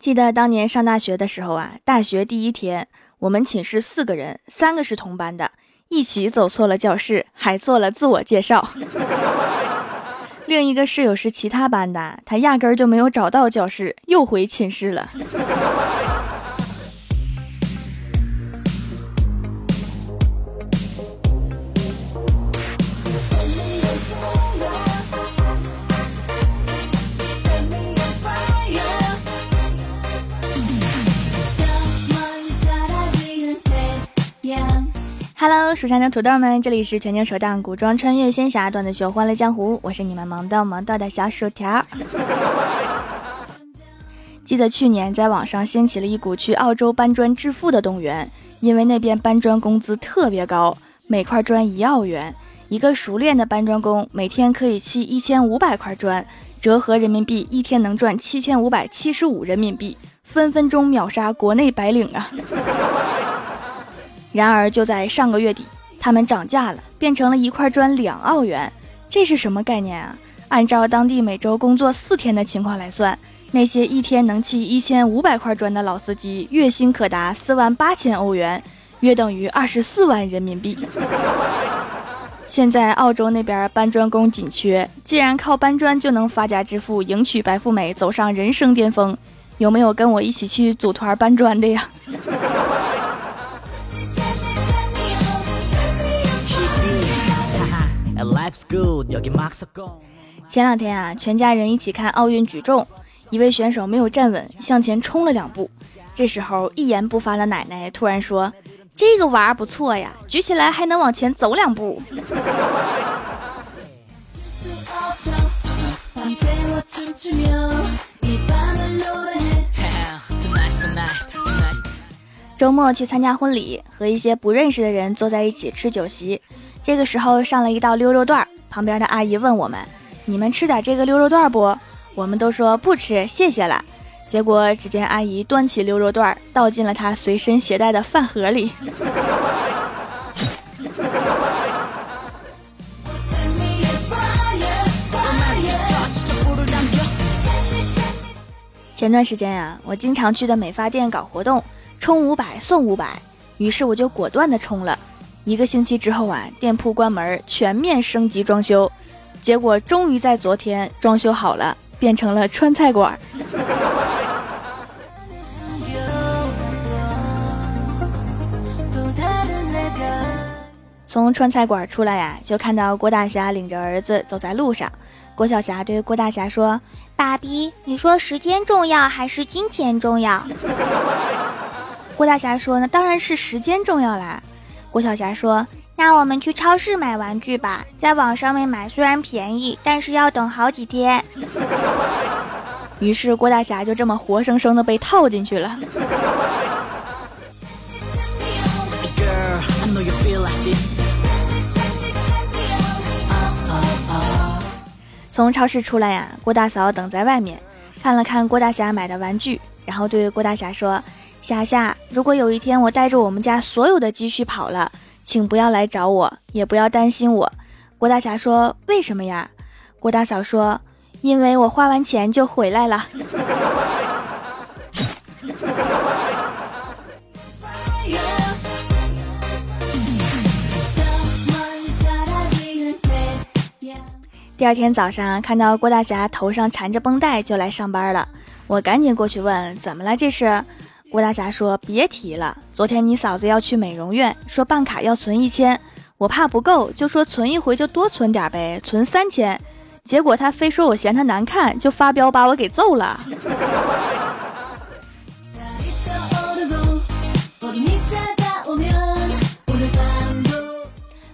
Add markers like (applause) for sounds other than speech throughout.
记得当年上大学的时候啊，大学第一天，我们寝室四个人，三个是同班的，一起走错了教室，还做了自我介绍。(laughs) 另一个室友是其他班的，他压根儿就没有找到教室，又回寝室了。Hello，蜀山的土豆们，这里是全球首档古装穿越仙侠段子秀《欢乐江湖》，我是你们萌到萌到的小薯条。记得去年在网上掀起了一股去澳洲搬砖致富的动员，因为那边搬砖工资特别高，每块砖一澳元，一个熟练的搬砖工每天可以砌一千五百块砖，折合人民币一天能赚七千五百七十五人民币，分分钟秒杀国内白领啊！然而，就在上个月底，他们涨价了，变成了一块砖两澳元。这是什么概念啊？按照当地每周工作四天的情况来算，那些一天能砌一千五百块砖的老司机，月薪可达四万八千欧元，约等于二十四万人民币。现在澳洲那边搬砖工紧缺，既然靠搬砖就能发家致富，迎娶白富美，走上人生巅峰，有没有跟我一起去组团搬砖的呀？前两天啊，全家人一起看奥运举重，一位选手没有站稳，向前冲了两步。这时候一言不发的奶奶突然说：“这个娃不错呀，举起来还能往前走两步。(laughs) ”周末去参加婚礼，和一些不认识的人坐在一起吃酒席。这个时候上了一道溜肉段，旁边的阿姨问我们：“你们吃点这个溜肉段不？”我们都说不吃，谢谢了。结果只见阿姨端起溜肉段，倒进了她随身携带的饭盒里。(laughs) 前段时间呀，我经常去的美发店搞活动，充五百送五百，于是我就果断的充了。一个星期之后啊，店铺关门，全面升级装修，结果终于在昨天装修好了，变成了川菜馆。(laughs) 从川菜馆出来呀，就看到郭大侠领着儿子走在路上。郭晓霞对郭大侠说：“爸比，你说时间重要还是金钱重要？” (laughs) 郭大侠说：“那当然是时间重要啦。”郭晓霞说：“那我们去超市买玩具吧，在网上面买虽然便宜，但是要等好几天。(laughs) ”于是郭大侠就这么活生生的被套进去了。(laughs) 从超市出来呀，郭大嫂等在外面，看了看郭大侠买的玩具，然后对郭大侠说。霞霞，如果有一天我带着我们家所有的积蓄跑了，请不要来找我，也不要担心我。郭大侠说：“为什么呀？”郭大嫂说：“因为我花完钱就回来了。(laughs) ”第二天早上，看到郭大侠头上缠着绷带就来上班了，我赶紧过去问：“怎么了？这是？”郭大侠说：“别提了，昨天你嫂子要去美容院，说办卡要存一千，我怕不够，就说存一回就多存点呗，存三千。结果他非说我嫌他难看，就发飙把我给揍了。(laughs)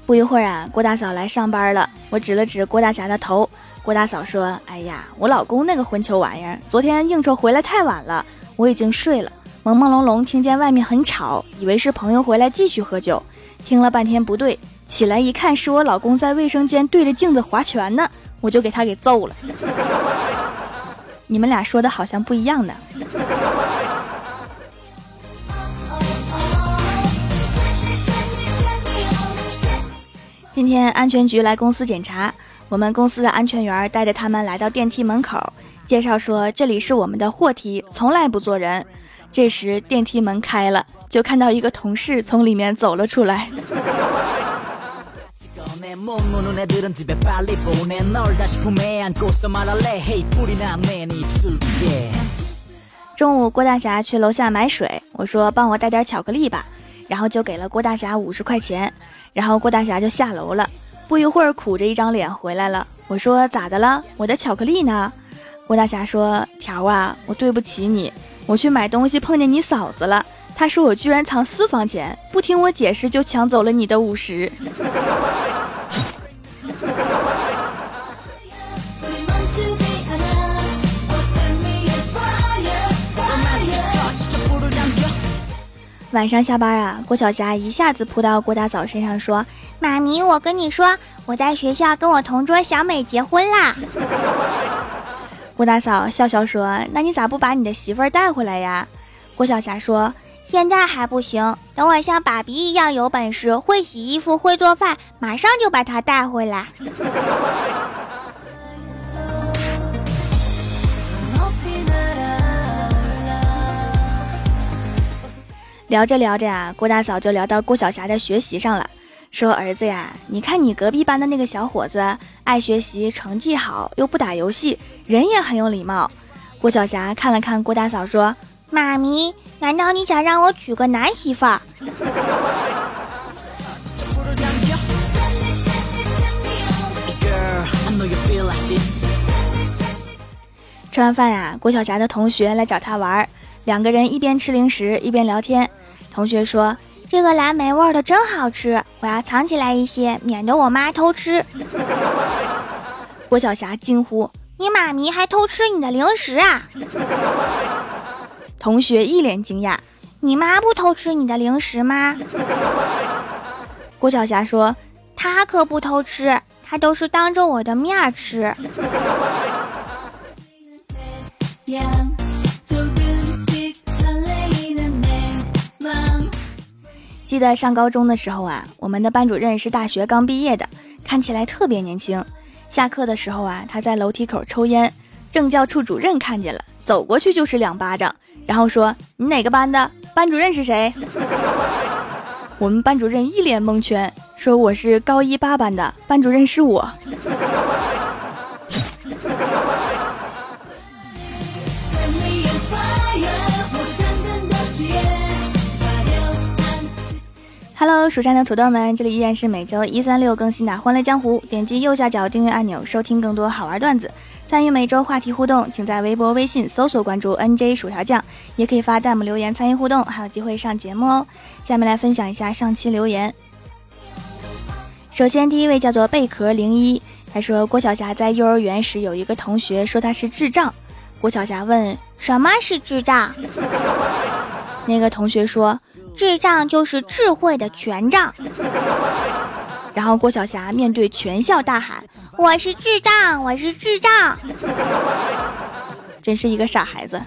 不一会儿啊，郭大嫂来上班了，我指了指郭大侠的头，郭大嫂说：‘哎呀，我老公那个混球玩意儿，昨天应酬回来太晚了，我已经睡了。’”朦朦胧胧听见外面很吵，以为是朋友回来继续喝酒，听了半天不对，起来一看是我老公在卫生间对着镜子划拳呢，我就给他给揍了。你们俩说的好像不一样呢。今天安全局来公司检查，我们公司的安全员带着他们来到电梯门口。介绍说这里是我们的货梯，从来不坐人。这时电梯门开了，就看到一个同事从里面走了出来。中午，郭大侠去楼下买水，我说帮我带点巧克力吧，然后就给了郭大侠五十块钱，然后郭大侠就下楼了。不一会儿，苦着一张脸回来了。我说咋的了？我的巧克力呢？郭大侠说条啊，我对不起你，我去买东西碰见你嫂子了，她说我居然藏私房钱，不听我解释就抢走了你的五十。晚上下班啊，郭晓霞一下子扑到郭大嫂身上说：“妈咪，我跟你说，我在学校跟我同桌小美结婚啦。”郭大嫂笑笑说：“那你咋不把你的媳妇儿带回来呀？”郭晓霞说：“现在还不行，等我像爸比一样有本事，会洗衣服，会做饭，马上就把她带回来。(laughs) ”聊着聊着啊，郭大嫂就聊到郭晓霞的学习上了，说：“儿子呀，你看你隔壁班的那个小伙子，爱学习，成绩好，又不打游戏，人也很有礼貌。”郭晓霞看了看郭大嫂，说：“妈咪，难道你想让我娶个男媳妇？”吃完饭呀，郭晓霞的同学来找她玩。两个人一边吃零食一边聊天。同学说：“这个蓝莓味的真好吃，我要藏起来一些，免得我妈偷吃。”郭晓霞惊呼：“你妈咪还偷吃你的零食啊？” (laughs) 同学一脸惊讶：“你妈不偷吃你的零食吗？”郭晓霞说：“她可不偷吃，她都是当着我的面吃。”记得上高中的时候啊，我们的班主任是大学刚毕业的，看起来特别年轻。下课的时候啊，他在楼梯口抽烟，政教处主任看见了，走过去就是两巴掌，然后说：“你哪个班的？班主任是谁？” (laughs) 我们班主任一脸蒙圈，说：“我是高一八班的，班主任是我。” Hello，蜀山的土豆们，这里依然是每周一、三、六更新的《欢乐江湖》。点击右下角订阅按钮，收听更多好玩段子，参与每周话题互动。请在微博、微信搜索关注 “nj 薯条酱”，也可以发弹幕留言参与互动，还有机会上节目哦。下面来分享一下上期留言。首先，第一位叫做贝壳零一，他说郭晓霞在幼儿园时有一个同学说他是智障，郭晓霞问什么是智障，那个同学说。智障就是智慧的权杖。然后郭晓霞面对全校大喊：“我是智障，我是智障。”真是一个傻孩子。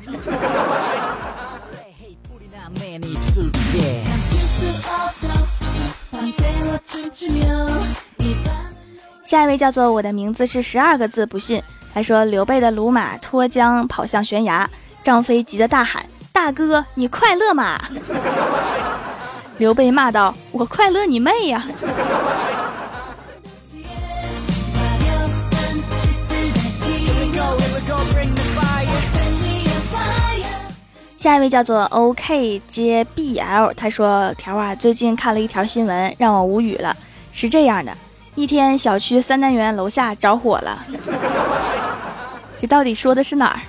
下一位叫做我的名字是十二个字，不信。他说刘备的鲁马脱缰跑向悬崖，张飞急得大喊。大哥，你快乐吗？刘备骂道：“我快乐你妹呀！”下一位叫做 OK 接 BL，他说：“条啊，最近看了一条新闻，让我无语了。是这样的，一天小区三单元楼下着火了，这到底说的是哪儿？”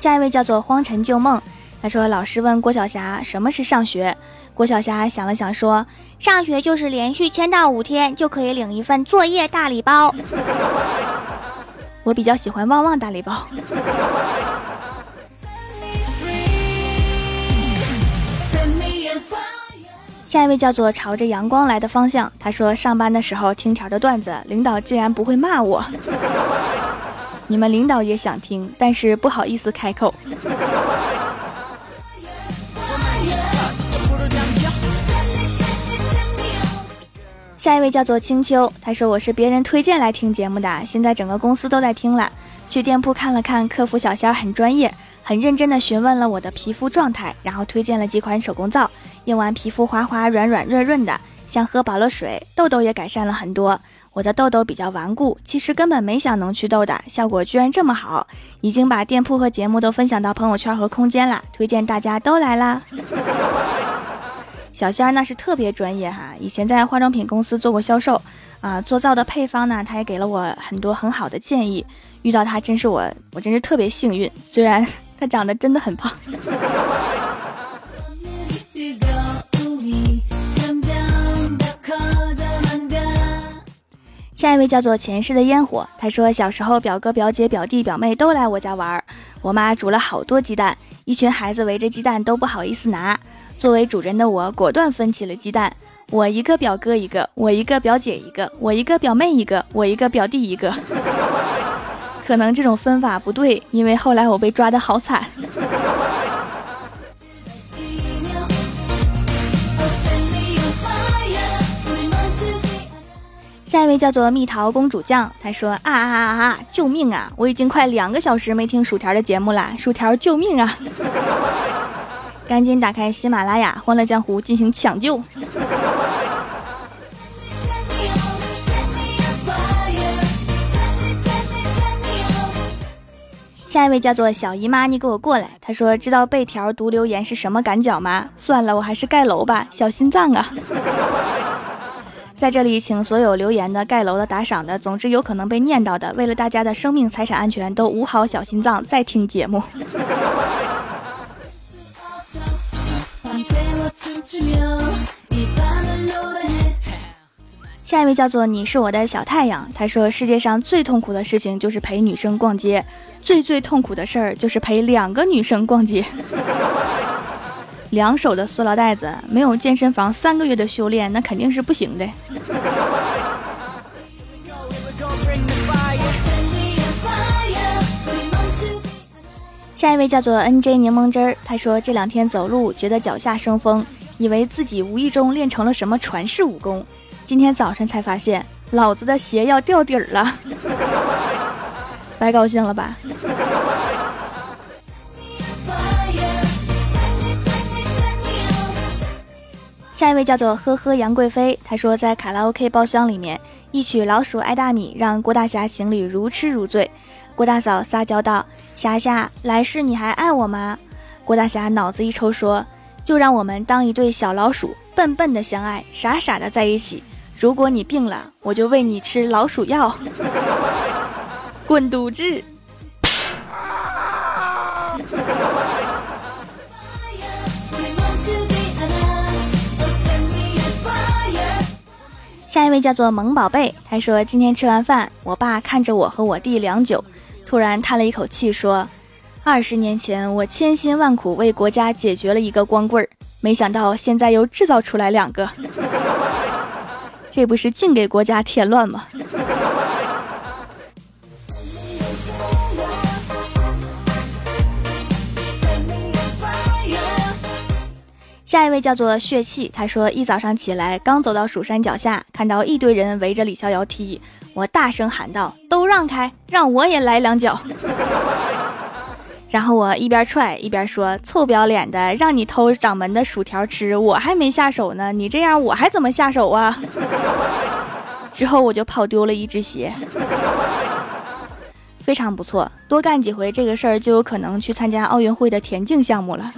下一位叫做荒尘旧梦，他说：“老师问郭晓霞什么是上学，郭晓霞想了想说：上学就是连续签到五天就可以领一份作业大礼包。我比较喜欢旺旺大礼包。”下一位叫做朝着阳光来的方向，他说：上班的时候听条的段子，领导竟然不会骂我。你们领导也想听，但是不好意思开口。下一位叫做青秋，他说我是别人推荐来听节目的，现在整个公司都在听了。去店铺看了看，客服小仙很专业，很认真的询问了我的皮肤状态，然后推荐了几款手工皂，用完皮肤滑滑软软润润的，像喝饱了水，痘痘也改善了很多。我的痘痘比较顽固，其实根本没想能祛痘的，效果居然这么好，已经把店铺和节目都分享到朋友圈和空间了，推荐大家都来啦。小仙儿那是特别专业哈，以前在化妆品公司做过销售，啊，做皂的配方呢，他也给了我很多很好的建议。遇到他真是我，我真是特别幸运。虽然 (laughs) 他长得真的很胖。下一位叫做前世的烟火，他说小时候表哥表姐表弟表妹都来我家玩儿，我妈煮了好多鸡蛋，一群孩子围着鸡蛋都不好意思拿。作为主人的我，果断分起了鸡蛋。我一个表哥一个，我一个表姐一个，我一个表妹一个，我一个表弟一个。可能这种分法不对，因为后来我被抓的好惨。下一位叫做蜜桃公主酱，她说啊啊啊啊！救命啊！我已经快两个小时没听薯条的节目了，薯条救命啊！(laughs) 赶紧打开喜马拉雅《欢乐江湖》进行抢救。下一位叫做小姨妈，你给我过来。她说：“知道被条读留言是什么感觉吗？”算了，我还是盖楼吧，小心脏啊！在这里，请所有留言的、盖楼的、打赏的，总之有可能被念叨的，为了大家的生命财产安全，都捂好小心脏再听节目。(laughs) 下一位叫做你是我的小太阳，他说世界上最痛苦的事情就是陪女生逛街，最最痛苦的事儿就是陪两个女生逛街。两手的塑料袋子，没有健身房三个月的修炼，那肯定是不行的。下一位叫做 N J 柠檬汁儿，他说这两天走路觉得脚下生风，以为自己无意中练成了什么传世武功，今天早晨才发现老子的鞋要掉底儿了，(laughs) 白高兴了吧？下一位叫做呵呵杨贵妃，她说在卡拉 OK 包厢里面一曲《老鼠爱大米》，让郭大侠心里如痴如醉。郭大嫂撒娇道：“霞霞，来世你还爱我吗？”郭大侠脑子一抽说：“就让我们当一对小老鼠，笨笨的相爱，傻傻的在一起。如果你病了，我就喂你吃老鼠药。(laughs) ”滚犊子！下一位叫做萌宝贝，他说今天吃完饭，我爸看着我和我弟良久。突然叹了一口气，说：“二十年前，我千辛万苦为国家解决了一个光棍儿，没想到现在又制造出来两个，这不是净给国家添乱吗？”下一位叫做血气，他说一早上起来，刚走到蜀山脚下，看到一堆人围着李逍遥踢。我大声喊道：“都让开，让我也来两脚。(laughs) ”然后我一边踹一边说：“臭不要脸的，让你偷掌门的薯条吃，我还没下手呢，你这样我还怎么下手啊？” (laughs) 之后我就跑丢了一只鞋，非常不错，多干几回这个事儿就有可能去参加奥运会的田径项目了。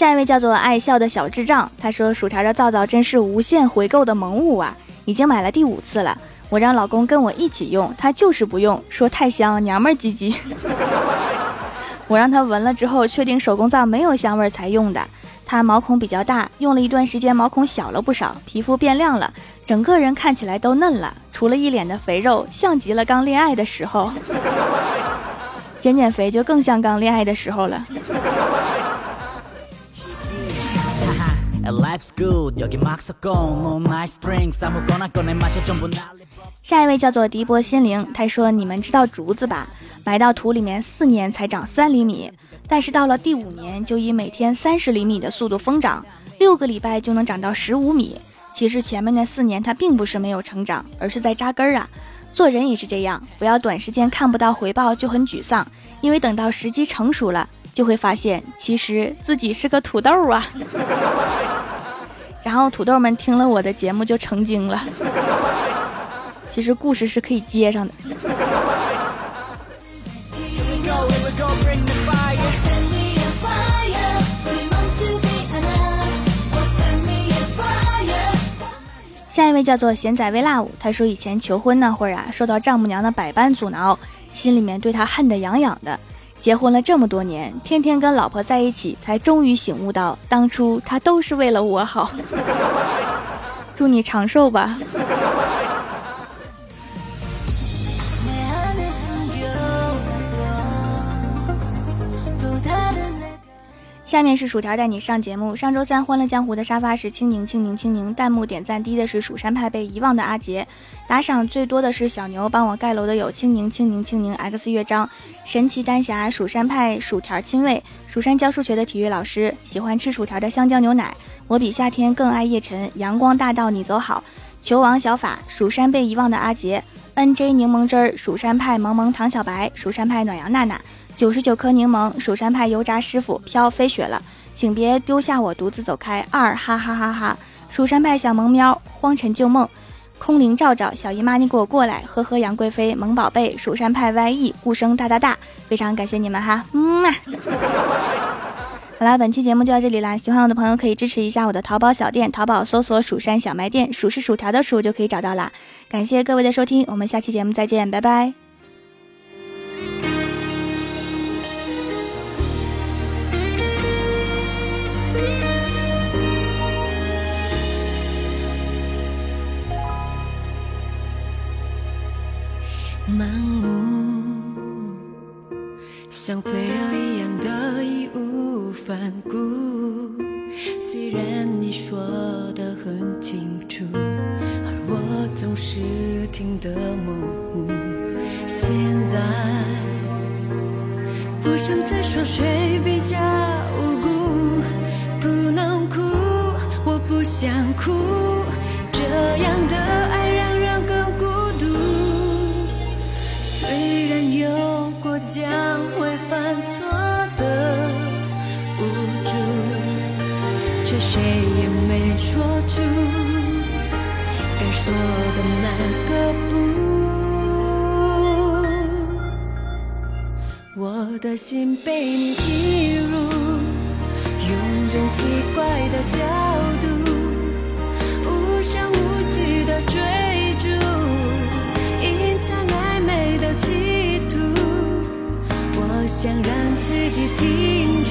下一位叫做爱笑的小智障，他说：“薯条的皂皂真是无限回购的萌物啊，已经买了第五次了。我让老公跟我一起用，他就是不用，说太香，娘们儿唧唧。(laughs) 我让他闻了之后，确定手工皂没有香味才用的。他毛孔比较大，用了一段时间，毛孔小了不少，皮肤变亮了，整个人看起来都嫩了，除了一脸的肥肉，像极了刚恋爱的时候。(laughs) 减减肥就更像刚恋爱的时候了。”下一位叫做迪波心灵，他说：“你们知道竹子吧？埋到土里面四年才长三厘米，但是到了第五年就以每天三十厘米的速度疯长，六个礼拜就能长到十五米。其实前面那四年它并不是没有成长，而是在扎根啊。做人也是这样，不要短时间看不到回报就很沮丧，因为等到时机成熟了，就会发现其实自己是个土豆啊。然后土豆们听了我的节目就成精了。其实故事是可以接上的。下一位叫做贤仔微辣舞，他说以前求婚那会儿啊，受到丈母娘的百般阻挠，心里面对他恨得痒痒的。结婚了这么多年，天天跟老婆在一起，才终于醒悟到，当初他都是为了我好。祝你长寿吧。下面是薯条带你上节目。上周三《欢乐江湖》的沙发是青柠，青柠，青柠。弹幕点赞低的是蜀山派被遗忘的阿杰，打赏最多的是小牛。帮我盖楼的有青柠，青柠，青柠。X 乐章，神奇丹霞，蜀山派薯条亲卫，蜀山教数学的体育老师，喜欢吃薯条的香蕉牛奶。我比夏天更爱叶晨，阳光大道你走好。球王小法，蜀山被遗忘的阿杰，NJ 柠檬汁儿，蜀山派萌萌唐小白，蜀山派暖阳娜娜。九十九颗柠檬，蜀山派油炸师傅飘飞雪了，请别丢下我独自走开。二哈哈哈哈，蜀山派小萌喵，荒尘旧梦，空灵照照，小姨妈你给我过来，呵呵杨贵妃萌宝贝，蜀山派 YE 顾生大大大，非常感谢你们哈，嗯嘛。(laughs) 好啦，本期节目就到这里啦，喜欢我的朋友可以支持一下我的淘宝小店，淘宝搜索蜀山小卖店，数是薯条的数就可以找到啦。感谢各位的收听，我们下期节目再见，拜拜。像飞蛾一样的义无反顾。虽然你说的很清楚，而我总是听得模糊。现在不想再说谁比较无辜，不能哭，我不想哭，这样的我的那个不。我的心被你进入，用种奇怪的角度，无声无息的追逐，隐藏暧昧的企图。我。想让自己停住，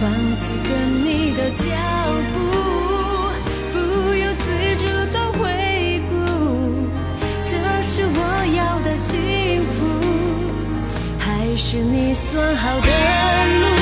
放弃跟你的脚步，是你算好的路？